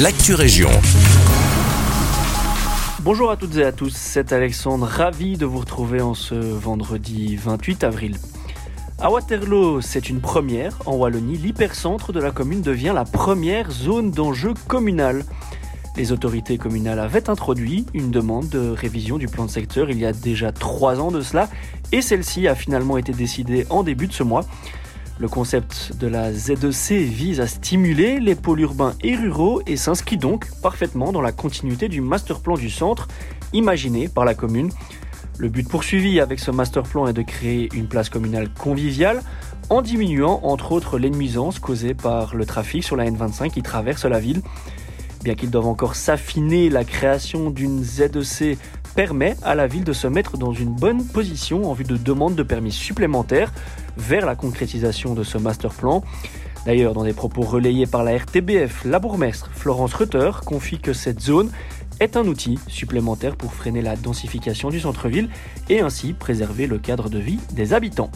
l'actu région. Bonjour à toutes et à tous, c'est Alexandre, ravi de vous retrouver en ce vendredi 28 avril. À Waterloo, c'est une première. En Wallonie, l'hypercentre de la commune devient la première zone d'enjeu communal. Les autorités communales avaient introduit une demande de révision du plan de secteur il y a déjà trois ans de cela, et celle-ci a finalement été décidée en début de ce mois. Le concept de la ZEC vise à stimuler les pôles urbains et ruraux et s'inscrit donc parfaitement dans la continuité du master plan du centre imaginé par la commune. Le but poursuivi avec ce master plan est de créer une place communale conviviale en diminuant entre autres les nuisances causées par le trafic sur la N25 qui traverse la ville. Bien qu'ils doivent encore s'affiner, la création d'une ZEC permet à la ville de se mettre dans une bonne position en vue de demande de permis supplémentaires vers la concrétisation de ce master plan. D'ailleurs, dans des propos relayés par la RTBF, la bourgmestre Florence Rutter confie que cette zone est un outil supplémentaire pour freiner la densification du centre-ville et ainsi préserver le cadre de vie des habitants.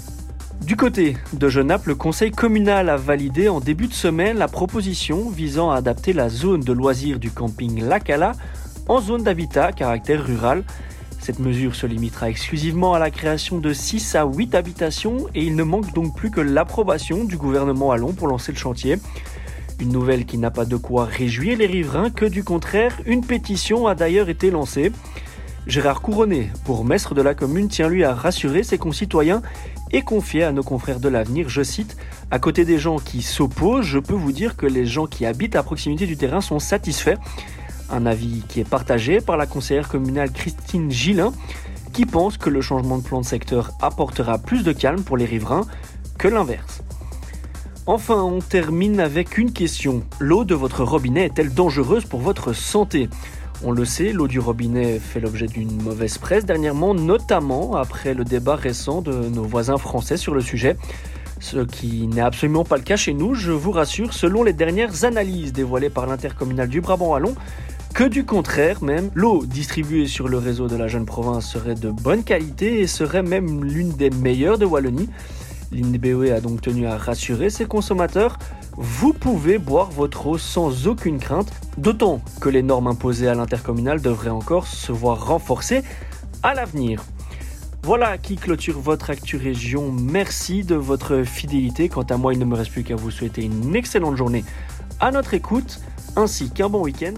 Du côté de Genappe, le conseil communal a validé en début de semaine la proposition visant à adapter la zone de loisirs du camping Lacala en zone d'habitat caractère rural. Cette mesure se limitera exclusivement à la création de 6 à 8 habitations et il ne manque donc plus que l'approbation du gouvernement Allon pour lancer le chantier. Une nouvelle qui n'a pas de quoi réjouir les riverains, que du contraire, une pétition a d'ailleurs été lancée. Gérard Couronné, bourgmestre de la commune, tient lui à rassurer ses concitoyens et confier à nos confrères de l'avenir, je cite, À côté des gens qui s'opposent, je peux vous dire que les gens qui habitent à proximité du terrain sont satisfaits. Un avis qui est partagé par la conseillère communale Christine Gillin, qui pense que le changement de plan de secteur apportera plus de calme pour les riverains que l'inverse. Enfin, on termine avec une question. L'eau de votre robinet est-elle dangereuse pour votre santé? On le sait, l'eau du robinet fait l'objet d'une mauvaise presse dernièrement, notamment après le débat récent de nos voisins français sur le sujet. Ce qui n'est absolument pas le cas chez nous, je vous rassure, selon les dernières analyses dévoilées par l'intercommunal du Brabant-Wallon, que du contraire même, l'eau distribuée sur le réseau de la jeune province serait de bonne qualité et serait même l'une des meilleures de Wallonie. L'INBOE a donc tenu à rassurer ses consommateurs. Vous pouvez boire votre eau sans aucune crainte, d'autant que les normes imposées à l'intercommunal devraient encore se voir renforcées à l'avenir. Voilà qui clôture votre Actu Région. Merci de votre fidélité. Quant à moi, il ne me reste plus qu'à vous souhaiter une excellente journée à notre écoute, ainsi qu'un bon week-end